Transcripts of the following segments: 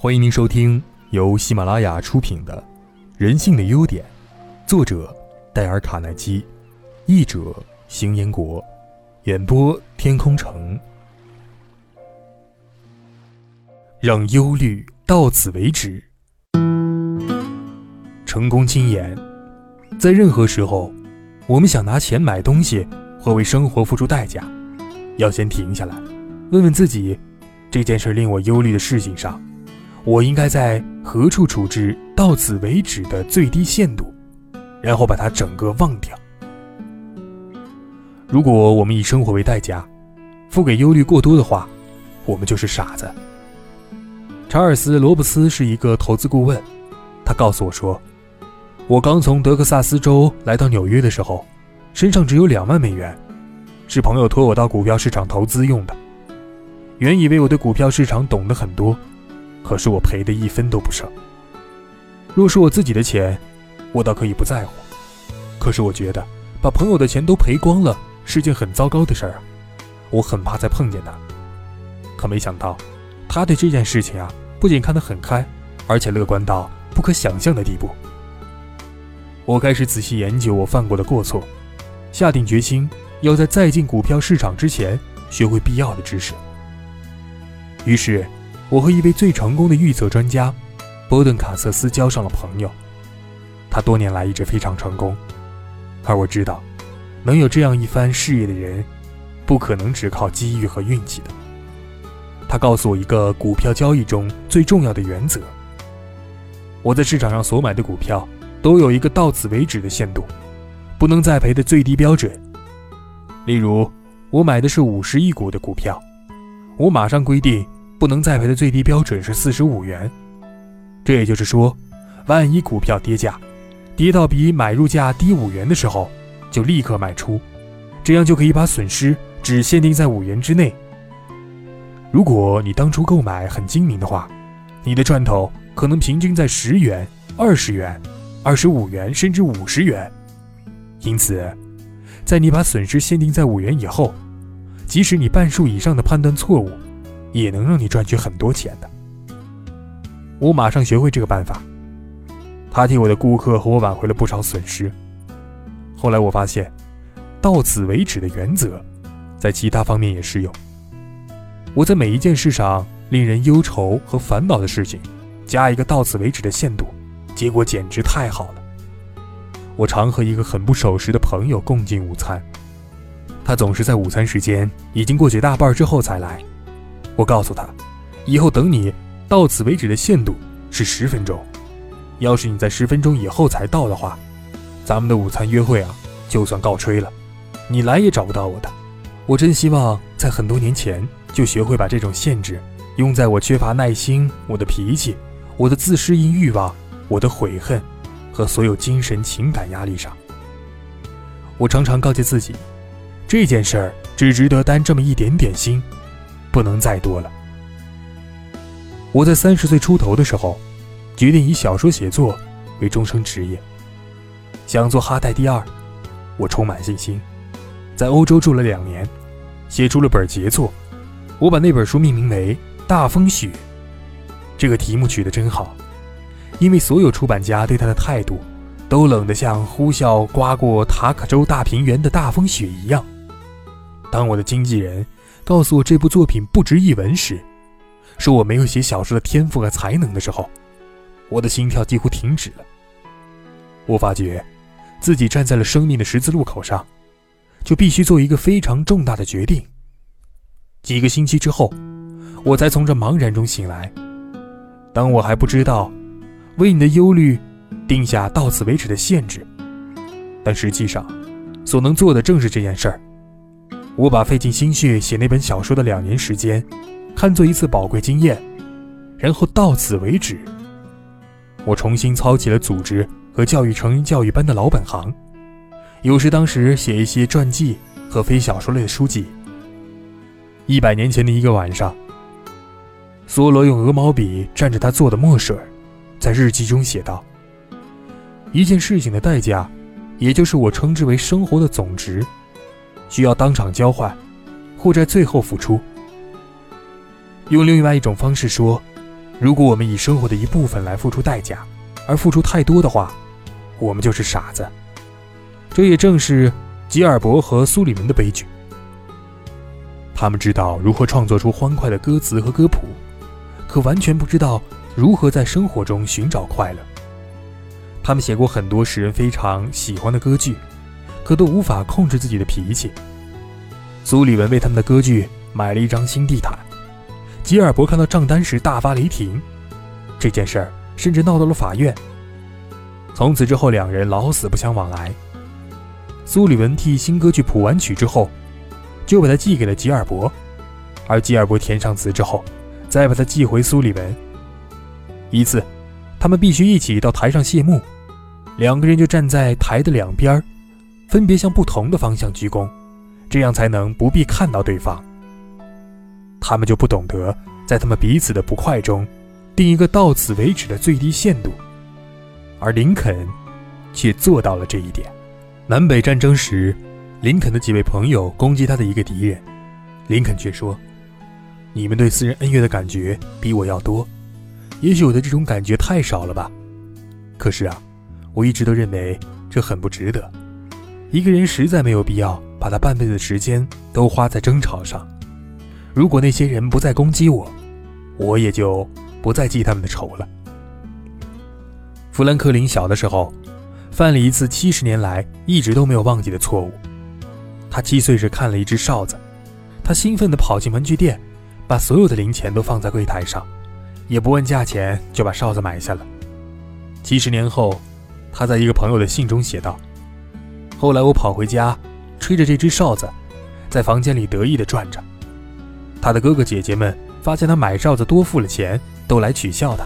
欢迎您收听由喜马拉雅出品的《人性的优点》，作者戴尔·卡耐基，译者邢彦国，演播天空城。让忧虑到此为止。成功经验，在任何时候，我们想拿钱买东西或为生活付出代价，要先停下来，问问自己，这件事令我忧虑的事情上。我应该在何处处置到此为止的最低限度，然后把它整个忘掉。如果我们以生活为代价，付给忧虑过多的话，我们就是傻子。查尔斯·罗布斯是一个投资顾问，他告诉我说，我刚从德克萨斯州来到纽约的时候，身上只有两万美元，是朋友托我到股票市场投资用的。原以为我对股票市场懂得很多。可是我赔的一分都不剩。若是我自己的钱，我倒可以不在乎。可是我觉得把朋友的钱都赔光了是件很糟糕的事儿啊！我很怕再碰见他。可没想到，他对这件事情啊，不仅看得很开，而且乐观到不可想象的地步。我开始仔细研究我犯过的过错，下定决心要在再进股票市场之前学会必要的知识。于是。我和一位最成功的预测专家，波顿·卡瑟斯交上了朋友。他多年来一直非常成功，而我知道，能有这样一番事业的人，不可能只靠机遇和运气的。他告诉我一个股票交易中最重要的原则：我在市场上所买的股票都有一个到此为止的限度，不能再赔的最低标准。例如，我买的是五十亿股的股票，我马上规定。不能再赔的最低标准是四十五元，这也就是说，万一股票跌价，跌到比买入价低五元的时候，就立刻卖出，这样就可以把损失只限定在五元之内。如果你当初购买很精明的话，你的赚头可能平均在十元、二十元、二十五元甚至五十元。因此，在你把损失限定在五元以后，即使你半数以上的判断错误。也能让你赚取很多钱的。我马上学会这个办法，他替我的顾客和我挽回了不少损失。后来我发现，到此为止的原则，在其他方面也适用。我在每一件事上令人忧愁和烦恼的事情，加一个到此为止的限度，结果简直太好了。我常和一个很不守时的朋友共进午餐，他总是在午餐时间已经过去大半之后才来。我告诉他，以后等你到此为止的限度是十分钟。要是你在十分钟以后才到的话，咱们的午餐约会啊，就算告吹了，你来也找不到我的。我真希望在很多年前就学会把这种限制用在我缺乏耐心、我的脾气、我的自适应欲望、我的悔恨和所有精神情感压力上。我常常告诫自己，这件事儿只值得担这么一点点心。不能再多了。我在三十岁出头的时候，决定以小说写作为终生职业，想做哈代第二。我充满信心，在欧洲住了两年，写出了本杰作。我把那本书命名为《大风雪》，这个题目取得真好，因为所有出版家对他的态度，都冷得像呼啸刮过塔可州大平原的大风雪一样。当我的经纪人。告诉我这部作品不值一文时，说我没有写小说的天赋和才能的时候，我的心跳几乎停止了。我发觉自己站在了生命的十字路口上，就必须做一个非常重大的决定。几个星期之后，我才从这茫然中醒来。当我还不知道为你的忧虑定下到此为止的限制，但实际上所能做的正是这件事儿。我把费尽心血写那本小说的两年时间，看作一次宝贵经验，然后到此为止。我重新操起了组织和教育成人教育班的老本行，有时当时写一些传记和非小说类的书籍。一百年前的一个晚上，梭罗用鹅毛笔蘸着他做的墨水，在日记中写道：“一件事情的代价，也就是我称之为生活的总值。”需要当场交换，或在最后付出。用另外一种方式说，如果我们以生活的一部分来付出代价，而付出太多的话，我们就是傻子。这也正是吉尔伯和苏里门的悲剧。他们知道如何创作出欢快的歌词和歌谱，可完全不知道如何在生活中寻找快乐。他们写过很多使人非常喜欢的歌剧，可都无法控制自己的脾气。苏里文为他们的歌剧买了一张新地毯，吉尔伯看到账单时大发雷霆，这件事儿甚至闹到了法院。从此之后，两人老死不相往来。苏里文替新歌剧谱完曲之后，就把它寄给了吉尔伯，而吉尔伯填上词之后，再把它寄回苏里文。一次，他们必须一起到台上谢幕，两个人就站在台的两边，分别向不同的方向鞠躬，这样才能不必看到对方。他们就不懂得在他们彼此的不快中，定一个到此为止的最低限度。而林肯，却做到了这一点。南北战争时，林肯的几位朋友攻击他的一个敌人，林肯却说：“你们对私人恩怨的感觉比我要多，也许我的这种感觉太少了吧。可是啊，我一直都认为这很不值得。一个人实在没有必要把他半辈子的时间都花在争吵上。如果那些人不再攻击我，我也就不再记他们的仇了。”富兰克林小的时候，犯了一次七十年来一直都没有忘记的错误。他七岁时看了一只哨子，他兴奋地跑进文具店，把所有的零钱都放在柜台上，也不问价钱就把哨子买下了。七十年后，他在一个朋友的信中写道：“后来我跑回家，吹着这只哨子，在房间里得意地转着。他的哥哥姐姐们发现他买哨子多付了钱，都来取笑他。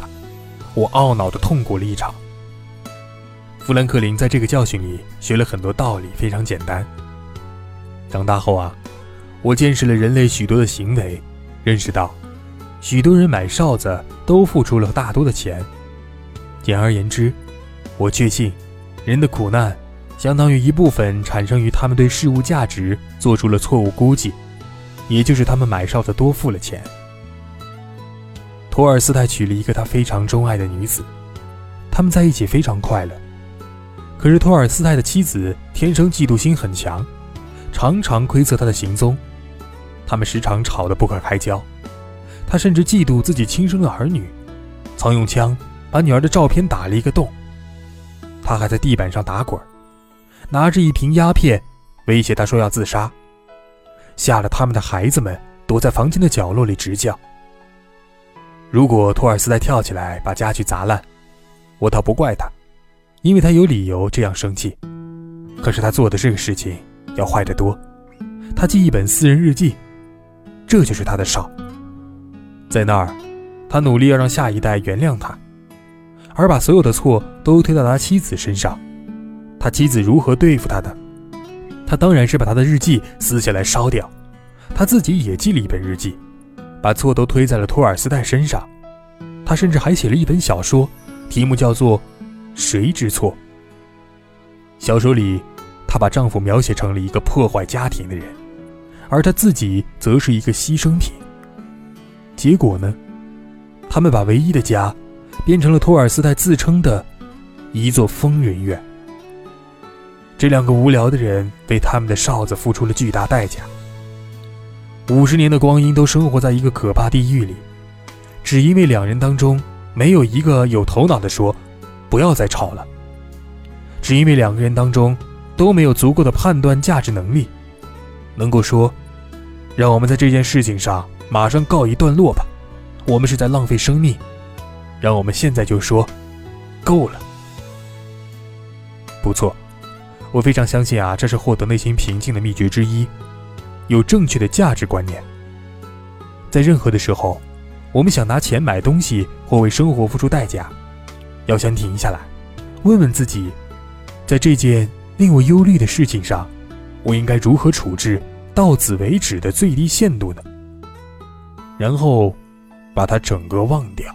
我懊恼地痛哭了一场。”富兰克林在这个教训里学了很多道理，非常简单。长大后啊，我见识了人类许多的行为，认识到，许多人买哨子都付出了大多的钱。简而言之，我确信，人的苦难，相当于一部分产生于他们对事物价值做出了错误估计，也就是他们买哨子多付了钱。托尔斯泰娶了一个他非常钟爱的女子，他们在一起非常快乐。可是托尔斯泰的妻子天生嫉妒心很强，常常窥测他的行踪，他们时常吵得不可开交。他甚至嫉妒自己亲生的儿女，曾用枪把女儿的照片打了一个洞。他还在地板上打滚，拿着一瓶鸦片威胁他说要自杀，吓得他们的孩子们躲在房间的角落里直叫。如果托尔斯泰跳起来把家具砸烂，我倒不怪他。因为他有理由这样生气，可是他做的这个事情要坏得多。他记一本私人日记，这就是他的少。在那儿，他努力要让下一代原谅他，而把所有的错都推到他妻子身上。他妻子如何对付他的？他当然是把他的日记撕下来烧掉。他自己也记了一本日记，把错都推在了托尔斯泰身上。他甚至还写了一本小说，题目叫做。谁知错？小说里，她把丈夫描写成了一个破坏家庭的人，而她自己则是一个牺牲品。结果呢？他们把唯一的家，变成了托尔斯泰自称的一座疯人院。这两个无聊的人为他们的哨子付出了巨大代价。五十年的光阴都生活在一个可怕地狱里，只因为两人当中没有一个有头脑的说。不要再吵了。只因为两个人当中都没有足够的判断价值能力，能够说，让我们在这件事情上马上告一段落吧。我们是在浪费生命，让我们现在就说，够了。不错，我非常相信啊，这是获得内心平静的秘诀之一，有正确的价值观念。在任何的时候，我们想拿钱买东西或为生活付出代价。要先停下来，问问自己，在这件令我忧虑的事情上，我应该如何处置到此为止的最低限度呢？然后，把它整个忘掉。